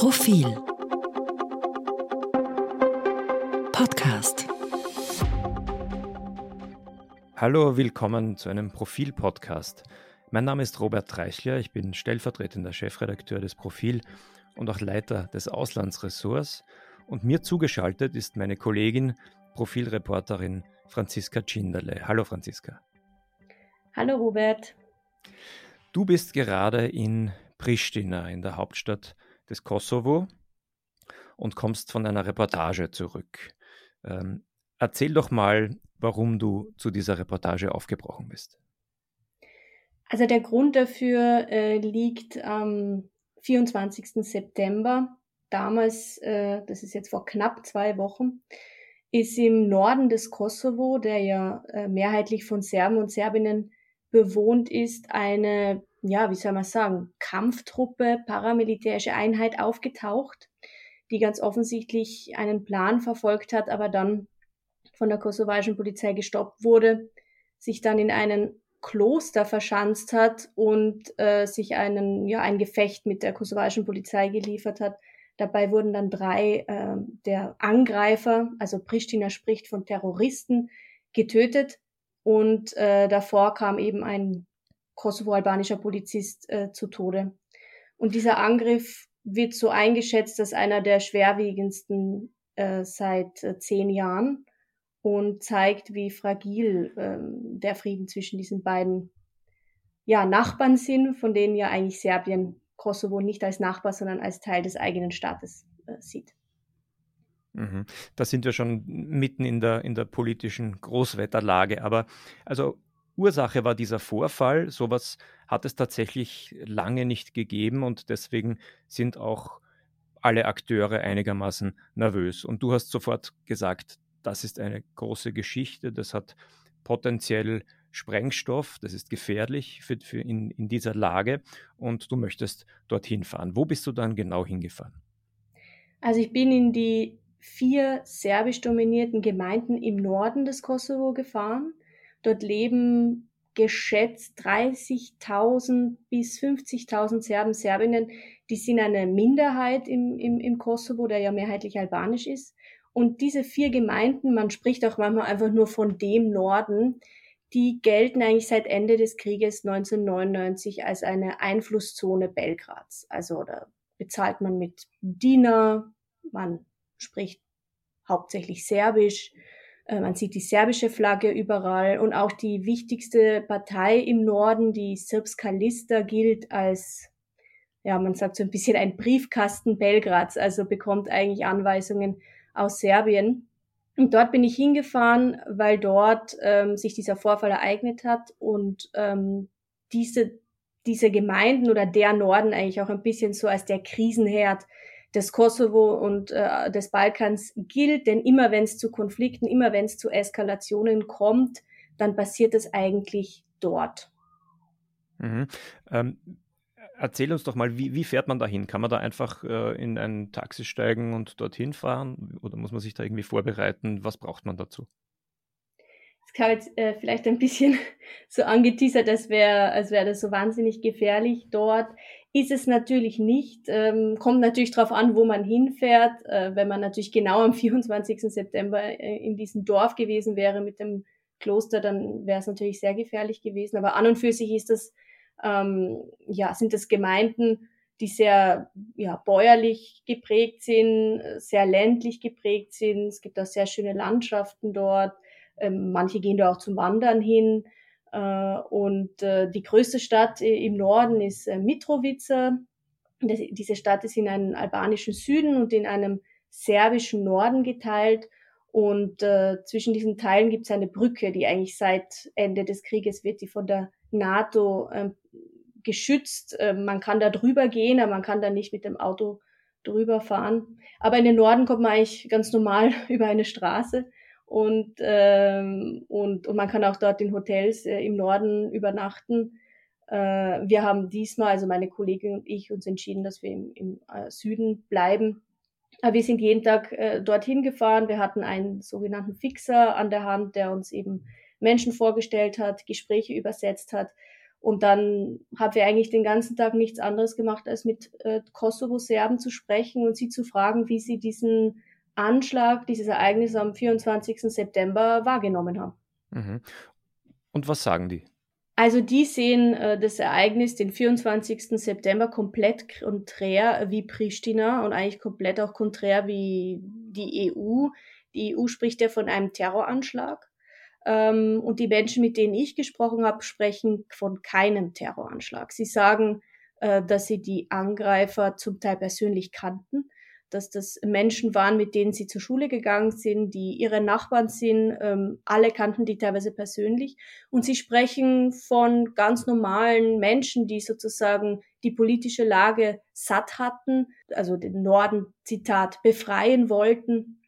Profil Podcast Hallo, willkommen zu einem Profil-Podcast. Mein Name ist Robert Reichler, ich bin stellvertretender Chefredakteur des Profil und auch Leiter des Auslandsressorts. Und mir zugeschaltet ist meine Kollegin, Profilreporterin Franziska Tschinderle. Hallo Franziska. Hallo Robert. Du bist gerade in Pristina, in der Hauptstadt des Kosovo, und kommst von einer Reportage zurück. Ähm, erzähl doch mal, warum du zu dieser Reportage aufgebrochen bist. Also der Grund dafür äh, liegt am 24. September. Damals, äh, das ist jetzt vor knapp zwei Wochen, ist im Norden des Kosovo, der ja äh, mehrheitlich von Serben und Serbinnen bewohnt ist, eine, ja, wie soll man sagen, Kampftruppe, paramilitärische Einheit aufgetaucht, die ganz offensichtlich einen Plan verfolgt hat, aber dann von der kosovarischen Polizei gestoppt wurde, sich dann in einen Kloster verschanzt hat und äh, sich einen, ja, ein Gefecht mit der kosovarischen Polizei geliefert hat. Dabei wurden dann drei äh, der Angreifer, also Pristina spricht von Terroristen, getötet. Und äh, davor kam eben ein kosovo-albanischer Polizist äh, zu Tode. Und dieser Angriff wird so eingeschätzt als einer der schwerwiegendsten äh, seit äh, zehn Jahren und zeigt, wie fragil ähm, der Frieden zwischen diesen beiden ja, Nachbarn sind, von denen ja eigentlich Serbien Kosovo nicht als Nachbar, sondern als Teil des eigenen Staates äh, sieht. Mhm. Da sind wir schon mitten in der, in der politischen Großwetterlage. Aber also Ursache war dieser Vorfall. Sowas hat es tatsächlich lange nicht gegeben und deswegen sind auch alle Akteure einigermaßen nervös. Und du hast sofort gesagt, das ist eine große Geschichte, das hat potenziell Sprengstoff, das ist gefährlich für, für in, in dieser Lage und du möchtest dorthin fahren. Wo bist du dann genau hingefahren? Also ich bin in die vier serbisch dominierten Gemeinden im Norden des Kosovo gefahren. Dort leben geschätzt 30.000 bis 50.000 Serben, Serbinnen. Die sind eine Minderheit im, im, im Kosovo, der ja mehrheitlich albanisch ist. Und diese vier Gemeinden, man spricht auch manchmal einfach nur von dem Norden, die gelten eigentlich seit Ende des Krieges 1999 als eine Einflusszone Belgrads. Also da bezahlt man mit Diener, man spricht hauptsächlich Serbisch, man sieht die serbische Flagge überall und auch die wichtigste Partei im Norden, die Srpska Lista, gilt als, ja, man sagt so ein bisschen ein Briefkasten Belgrads, also bekommt eigentlich Anweisungen aus Serbien. Und dort bin ich hingefahren, weil dort ähm, sich dieser Vorfall ereignet hat und ähm, diese, diese Gemeinden oder der Norden eigentlich auch ein bisschen so als der Krisenherd des Kosovo und äh, des Balkans gilt. Denn immer wenn es zu Konflikten, immer wenn es zu Eskalationen kommt, dann passiert es eigentlich dort. Mhm. Ähm, Erzähl uns doch mal, wie, wie, fährt man da hin? Kann man da einfach äh, in ein Taxi steigen und dorthin fahren? Oder muss man sich da irgendwie vorbereiten? Was braucht man dazu? Es kam jetzt äh, vielleicht ein bisschen so angeteasert, als wäre als wär das so wahnsinnig gefährlich dort. Ist es natürlich nicht. Ähm, kommt natürlich darauf an, wo man hinfährt. Äh, wenn man natürlich genau am 24. September äh, in diesem Dorf gewesen wäre mit dem Kloster, dann wäre es natürlich sehr gefährlich gewesen. Aber an und für sich ist das ähm, ja, sind es Gemeinden, die sehr ja, bäuerlich geprägt sind, sehr ländlich geprägt sind. Es gibt auch sehr schöne Landschaften dort. Ähm, manche gehen da auch zum Wandern hin. Äh, und äh, die größte Stadt im Norden ist äh, Mitrovica. Diese Stadt ist in einem albanischen Süden und in einem serbischen Norden geteilt. Und äh, zwischen diesen Teilen gibt es eine Brücke, die eigentlich seit Ende des Krieges wird die von der NATO äh, geschützt. Äh, man kann da drüber gehen, aber man kann da nicht mit dem Auto drüber fahren. Aber in den Norden kommt man eigentlich ganz normal über eine Straße und, ähm, und, und man kann auch dort in Hotels äh, im Norden übernachten. Äh, wir haben diesmal, also meine Kollegin und ich, uns entschieden, dass wir im, im äh, Süden bleiben. Aber wir sind jeden Tag äh, dorthin gefahren. Wir hatten einen sogenannten Fixer an der Hand, der uns eben Menschen vorgestellt hat, Gespräche übersetzt hat. Und dann haben wir eigentlich den ganzen Tag nichts anderes gemacht, als mit äh, Kosovo-Serben zu sprechen und sie zu fragen, wie sie diesen Anschlag, dieses Ereignis am 24. September wahrgenommen haben. Mhm. Und was sagen die? Also die sehen äh, das Ereignis, den 24. September, komplett konträr wie Pristina und eigentlich komplett auch konträr wie die EU. Die EU spricht ja von einem Terroranschlag. Ähm, und die Menschen, mit denen ich gesprochen habe, sprechen von keinem Terroranschlag. Sie sagen, äh, dass sie die Angreifer zum Teil persönlich kannten, dass das Menschen waren, mit denen sie zur Schule gegangen sind, die ihre Nachbarn sind. Ähm, alle kannten die teilweise persönlich. Und sie sprechen von ganz normalen Menschen, die sozusagen die politische Lage satt hatten, also den Norden, Zitat, befreien wollten.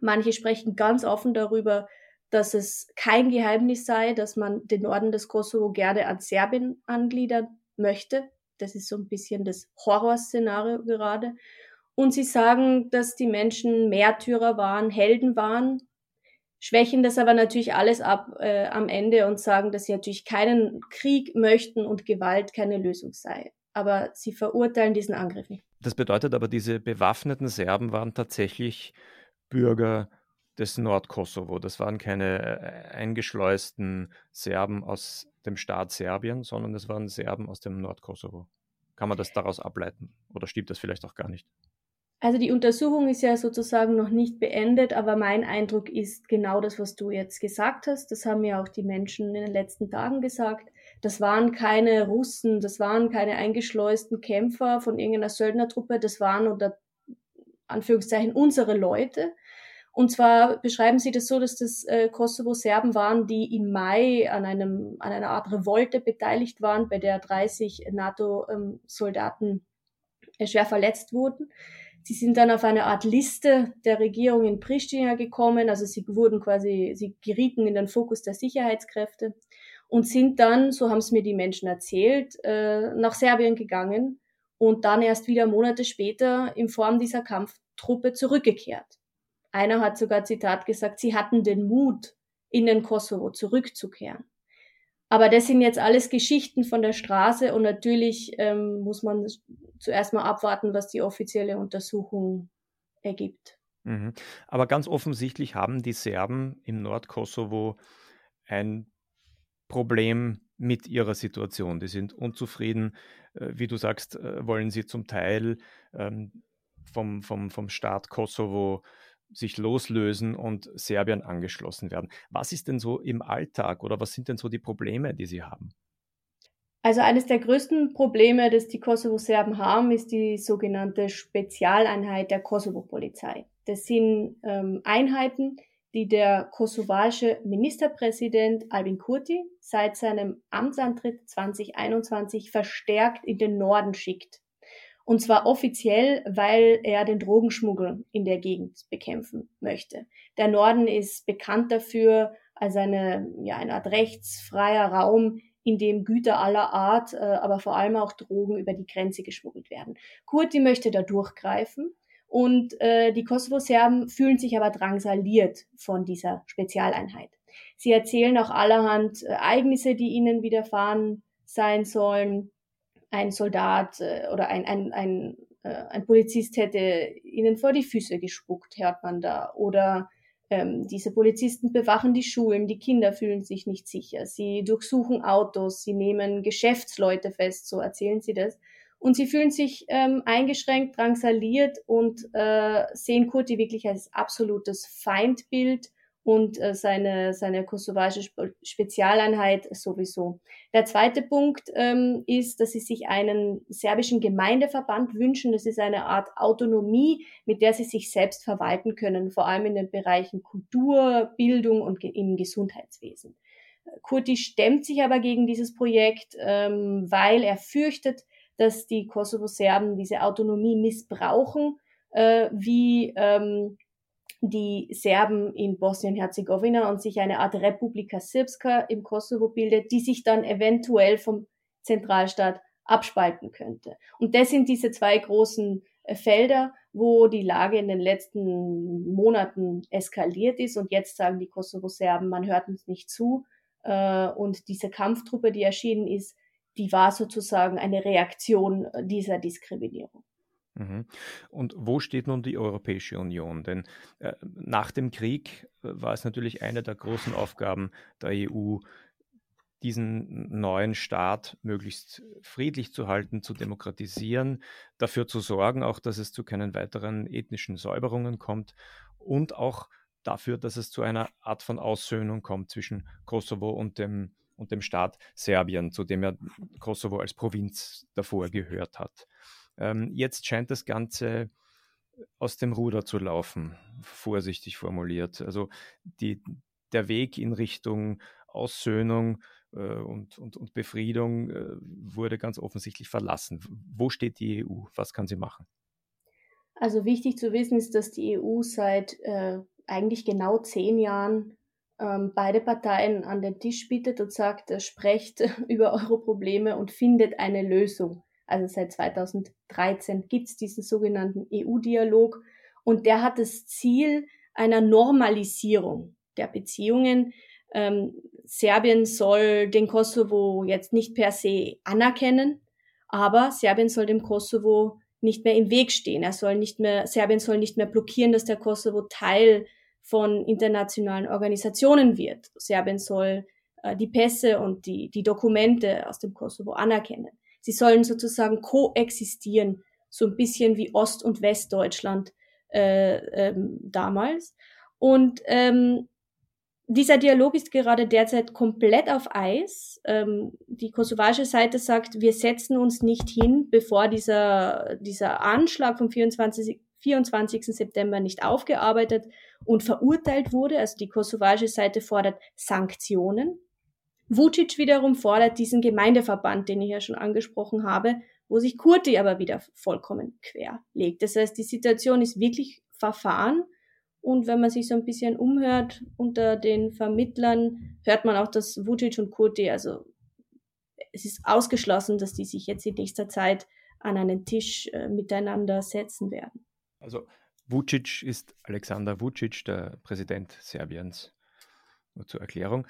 Manche sprechen ganz offen darüber, dass es kein Geheimnis sei, dass man den Norden des Kosovo gerne an Serbien angliedern möchte. Das ist so ein bisschen das Horrorszenario gerade. Und sie sagen, dass die Menschen Märtyrer waren, Helden waren, schwächen das aber natürlich alles ab äh, am Ende und sagen, dass sie natürlich keinen Krieg möchten und Gewalt keine Lösung sei. Aber sie verurteilen diesen Angriff nicht. Das bedeutet aber, diese bewaffneten Serben waren tatsächlich Bürger des Nordkosovo. Das waren keine äh, eingeschleusten Serben aus dem Staat Serbien, sondern es waren Serben aus dem Nordkosovo. Kann man das daraus ableiten? Oder stimmt das vielleicht auch gar nicht? Also die Untersuchung ist ja sozusagen noch nicht beendet, aber mein Eindruck ist genau das, was du jetzt gesagt hast. Das haben ja auch die Menschen in den letzten Tagen gesagt. Das waren keine Russen, das waren keine eingeschleusten Kämpfer von irgendeiner Söldnertruppe, das waren unter Anführungszeichen unsere Leute. Und zwar beschreiben sie das so, dass das äh, Kosovo-Serben waren, die im Mai an, einem, an einer Art Revolte beteiligt waren, bei der 30 NATO-Soldaten äh, schwer verletzt wurden. Sie sind dann auf eine Art Liste der Regierung in Pristina gekommen, also sie wurden quasi, sie gerieten in den Fokus der Sicherheitskräfte und sind dann, so haben es mir die Menschen erzählt, äh, nach Serbien gegangen und dann erst wieder Monate später in Form dieser Kampftruppe zurückgekehrt. Einer hat sogar Zitat gesagt, sie hatten den Mut, in den Kosovo zurückzukehren. Aber das sind jetzt alles Geschichten von der Straße und natürlich ähm, muss man zuerst mal abwarten, was die offizielle Untersuchung ergibt. Mhm. Aber ganz offensichtlich haben die Serben im Nordkosovo ein Problem mit ihrer Situation. Die sind unzufrieden. Äh, wie du sagst, äh, wollen sie zum Teil ähm, vom, vom, vom Staat Kosovo sich loslösen und Serbien angeschlossen werden. Was ist denn so im Alltag oder was sind denn so die Probleme, die Sie haben? Also eines der größten Probleme, das die Kosovo-Serben haben, ist die sogenannte Spezialeinheit der Kosovo-Polizei. Das sind ähm, Einheiten, die der kosovarische Ministerpräsident Albin Kurti seit seinem Amtsantritt 2021 verstärkt in den Norden schickt. Und zwar offiziell, weil er den Drogenschmuggel in der Gegend bekämpfen möchte. Der Norden ist bekannt dafür als eine, ja, eine Art rechtsfreier Raum, in dem Güter aller Art, äh, aber vor allem auch Drogen über die Grenze geschmuggelt werden. Kurti möchte da durchgreifen und äh, die Kosovo-Serben fühlen sich aber drangsaliert von dieser Spezialeinheit. Sie erzählen auch allerhand äh, Ereignisse, die ihnen widerfahren sein sollen ein Soldat äh, oder ein, ein, ein, äh, ein Polizist hätte ihnen vor die Füße gespuckt, hört man da. Oder ähm, diese Polizisten bewachen die Schulen, die Kinder fühlen sich nicht sicher. Sie durchsuchen Autos, sie nehmen Geschäftsleute fest, so erzählen sie das. Und sie fühlen sich ähm, eingeschränkt, drangsaliert und äh, sehen Kurti wirklich als absolutes Feindbild und äh, seine, seine kosovarische Spezialeinheit sowieso. Der zweite Punkt ähm, ist, dass sie sich einen serbischen Gemeindeverband wünschen. Das ist eine Art Autonomie, mit der sie sich selbst verwalten können, vor allem in den Bereichen Kultur, Bildung und im Gesundheitswesen. Kurti stemmt sich aber gegen dieses Projekt, ähm, weil er fürchtet, dass die Kosovo-Serben diese Autonomie missbrauchen, äh, wie ähm, die Serben in Bosnien-Herzegowina und sich eine Art Republika Srpska im Kosovo bildet, die sich dann eventuell vom Zentralstaat abspalten könnte. Und das sind diese zwei großen äh, Felder, wo die Lage in den letzten Monaten eskaliert ist. Und jetzt sagen die Kosovo-Serben, man hört uns nicht zu. Äh, und diese Kampftruppe, die erschienen ist, die war sozusagen eine Reaktion dieser Diskriminierung. Mhm. Und wo steht nun die Europäische Union? Denn äh, nach dem Krieg äh, war es natürlich eine der großen Aufgaben der EU, diesen neuen Staat möglichst friedlich zu halten, zu demokratisieren, dafür zu sorgen, auch dass es zu keinen weiteren ethnischen Säuberungen kommt und auch dafür, dass es zu einer Art von Aussöhnung kommt zwischen Kosovo und dem, und dem Staat Serbien, zu dem ja Kosovo als Provinz davor gehört hat. Ähm, jetzt scheint das Ganze aus dem Ruder zu laufen, vorsichtig formuliert. Also die, der Weg in Richtung Aussöhnung äh, und, und, und Befriedung äh, wurde ganz offensichtlich verlassen. Wo steht die EU? Was kann sie machen? Also wichtig zu wissen ist, dass die EU seit äh, eigentlich genau zehn Jahren ähm, beide Parteien an den Tisch bittet und sagt, äh, sprecht über eure Probleme und findet eine Lösung. Also seit 2013 gibt es diesen sogenannten EU-Dialog und der hat das Ziel einer Normalisierung der Beziehungen. Ähm, Serbien soll den Kosovo jetzt nicht per se anerkennen, aber Serbien soll dem Kosovo nicht mehr im Weg stehen. Er soll nicht mehr, Serbien soll nicht mehr blockieren, dass der Kosovo Teil von internationalen Organisationen wird. Serbien soll äh, die Pässe und die, die Dokumente aus dem Kosovo anerkennen. Sie sollen sozusagen koexistieren, so ein bisschen wie Ost- und Westdeutschland äh, ähm, damals. Und ähm, dieser Dialog ist gerade derzeit komplett auf Eis. Ähm, die kosovarische Seite sagt, wir setzen uns nicht hin, bevor dieser, dieser Anschlag vom 24. 24. September nicht aufgearbeitet und verurteilt wurde. Also die kosovarische Seite fordert Sanktionen. Vucic wiederum fordert diesen Gemeindeverband, den ich ja schon angesprochen habe, wo sich Kurti aber wieder vollkommen quer legt. Das heißt, die Situation ist wirklich verfahren und wenn man sich so ein bisschen umhört unter den Vermittlern, hört man auch, dass Vucic und Kurti, also es ist ausgeschlossen, dass die sich jetzt in nächster Zeit an einen Tisch äh, miteinander setzen werden. Also Vucic ist Alexander Vucic, der Präsident Serbiens. Nur zur Erklärung.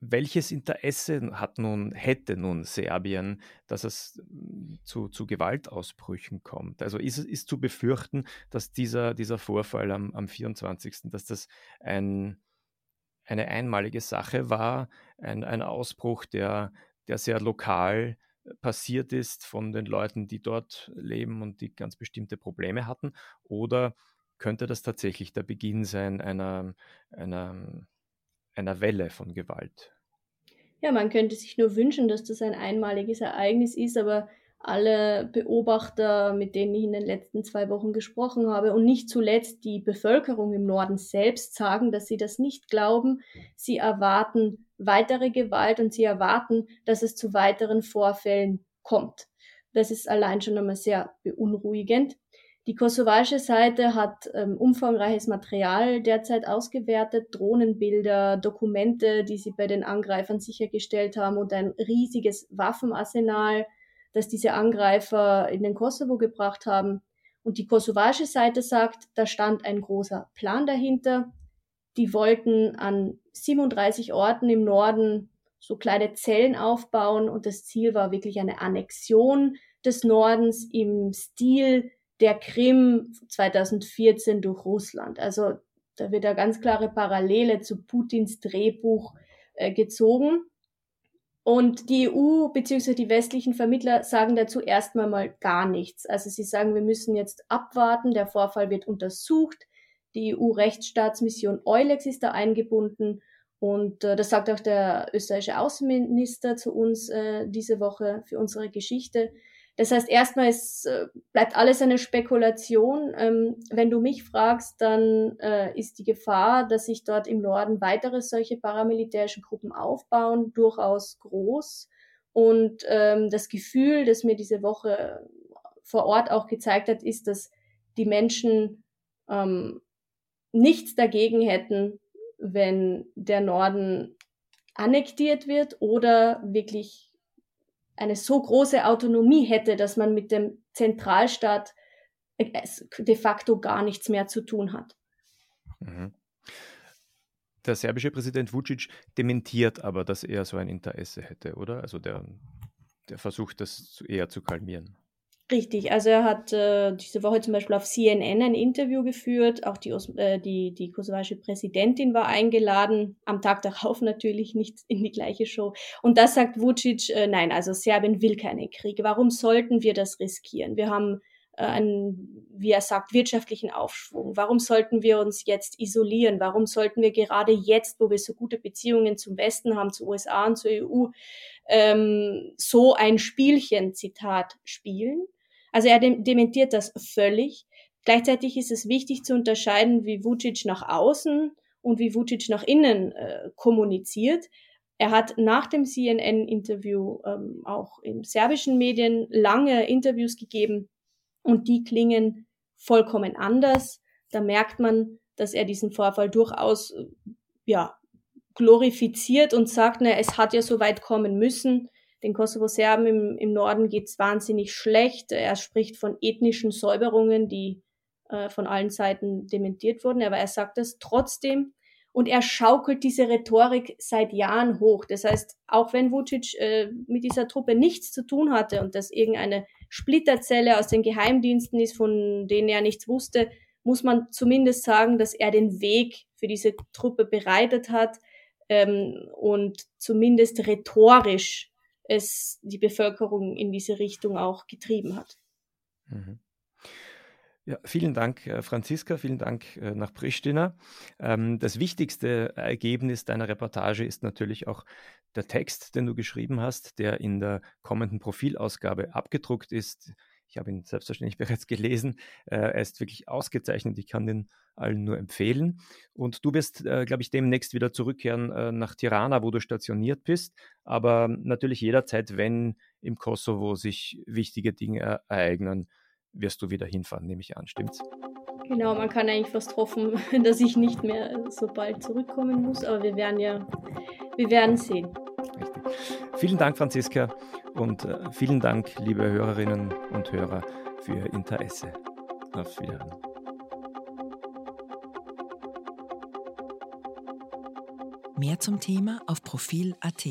Welches Interesse hat nun, hätte nun Serbien, dass es hm, zu, zu Gewaltausbrüchen kommt? Also ist, ist zu befürchten, dass dieser, dieser Vorfall am, am 24., dass das ein, eine einmalige Sache war, ein, ein Ausbruch, der, der sehr lokal passiert ist von den Leuten, die dort leben und die ganz bestimmte Probleme hatten? Oder könnte das tatsächlich der Beginn sein einer, einer einer Welle von Gewalt. Ja, man könnte sich nur wünschen, dass das ein einmaliges Ereignis ist, aber alle Beobachter, mit denen ich in den letzten zwei Wochen gesprochen habe und nicht zuletzt die Bevölkerung im Norden selbst sagen, dass sie das nicht glauben. Sie erwarten weitere Gewalt und sie erwarten, dass es zu weiteren Vorfällen kommt. Das ist allein schon einmal sehr beunruhigend. Die kosovarische Seite hat ähm, umfangreiches Material derzeit ausgewertet, Drohnenbilder, Dokumente, die sie bei den Angreifern sichergestellt haben und ein riesiges Waffenarsenal, das diese Angreifer in den Kosovo gebracht haben. Und die kosovarische Seite sagt, da stand ein großer Plan dahinter. Die wollten an 37 Orten im Norden so kleine Zellen aufbauen und das Ziel war wirklich eine Annexion des Nordens im Stil der Krim 2014 durch Russland. Also da wird eine ganz klare Parallele zu Putins Drehbuch äh, gezogen. Und die EU bzw. die westlichen Vermittler sagen dazu erstmal mal gar nichts. Also sie sagen, wir müssen jetzt abwarten, der Vorfall wird untersucht, die EU-Rechtsstaatsmission Eulex ist da eingebunden und äh, das sagt auch der österreichische Außenminister zu uns äh, diese Woche für unsere Geschichte. Das heißt, erstmal ist, äh, bleibt alles eine Spekulation. Ähm, wenn du mich fragst, dann äh, ist die Gefahr, dass sich dort im Norden weitere solche paramilitärischen Gruppen aufbauen, durchaus groß. Und ähm, das Gefühl, das mir diese Woche vor Ort auch gezeigt hat, ist, dass die Menschen ähm, nichts dagegen hätten, wenn der Norden annektiert wird oder wirklich eine so große Autonomie hätte, dass man mit dem Zentralstaat äh, de facto gar nichts mehr zu tun hat. Mhm. Der serbische Präsident Vucic dementiert aber, dass er so ein Interesse hätte, oder? Also der der versucht, das eher zu kalmieren. Richtig, also er hat äh, diese Woche zum Beispiel auf CNN ein Interview geführt, auch die, äh, die, die kosovarische Präsidentin war eingeladen, am Tag darauf natürlich nicht in die gleiche Show. Und da sagt Vucic, äh, nein, also Serbien will keinen Krieg. Warum sollten wir das riskieren? Wir haben äh, einen, wie er sagt, wirtschaftlichen Aufschwung. Warum sollten wir uns jetzt isolieren? Warum sollten wir gerade jetzt, wo wir so gute Beziehungen zum Westen haben, zu USA und zur EU, ähm, so ein Spielchen, Zitat, spielen? Also er dementiert das völlig. Gleichzeitig ist es wichtig zu unterscheiden, wie Vucic nach außen und wie Vucic nach innen äh, kommuniziert. Er hat nach dem CNN-Interview ähm, auch in serbischen Medien lange Interviews gegeben und die klingen vollkommen anders. Da merkt man, dass er diesen Vorfall durchaus äh, ja, glorifiziert und sagt, na, es hat ja so weit kommen müssen. Den Kosovo-Serben im, im Norden geht's wahnsinnig schlecht. Er spricht von ethnischen Säuberungen, die äh, von allen Seiten dementiert wurden, aber er sagt das trotzdem. Und er schaukelt diese Rhetorik seit Jahren hoch. Das heißt, auch wenn Vucic äh, mit dieser Truppe nichts zu tun hatte und das irgendeine Splitterzelle aus den Geheimdiensten ist, von denen er nichts wusste, muss man zumindest sagen, dass er den Weg für diese Truppe bereitet hat ähm, und zumindest rhetorisch es die Bevölkerung in diese Richtung auch getrieben hat. Mhm. Ja, vielen Dank, äh, Franziska, vielen Dank äh, nach Pristina. Ähm, das wichtigste Ergebnis deiner Reportage ist natürlich auch der Text, den du geschrieben hast, der in der kommenden Profilausgabe abgedruckt ist. Ich habe ihn selbstverständlich bereits gelesen. Äh, er ist wirklich ausgezeichnet. Ich kann den allen nur empfehlen. Und du wirst, äh, glaube ich, demnächst wieder zurückkehren äh, nach Tirana, wo du stationiert bist. Aber natürlich jederzeit, wenn im Kosovo sich wichtige Dinge ereignen, wirst du wieder hinfahren, nehme ich an. Stimmt's? Genau, man kann eigentlich fast hoffen, dass ich nicht mehr so bald zurückkommen muss, aber wir werden ja, wir werden sehen. Richtig. Vielen Dank, Franziska, und äh, vielen Dank, liebe Hörerinnen und Hörer, für Ihr Interesse. Auf Wiedersehen. Mehr zum Thema auf Profil.at.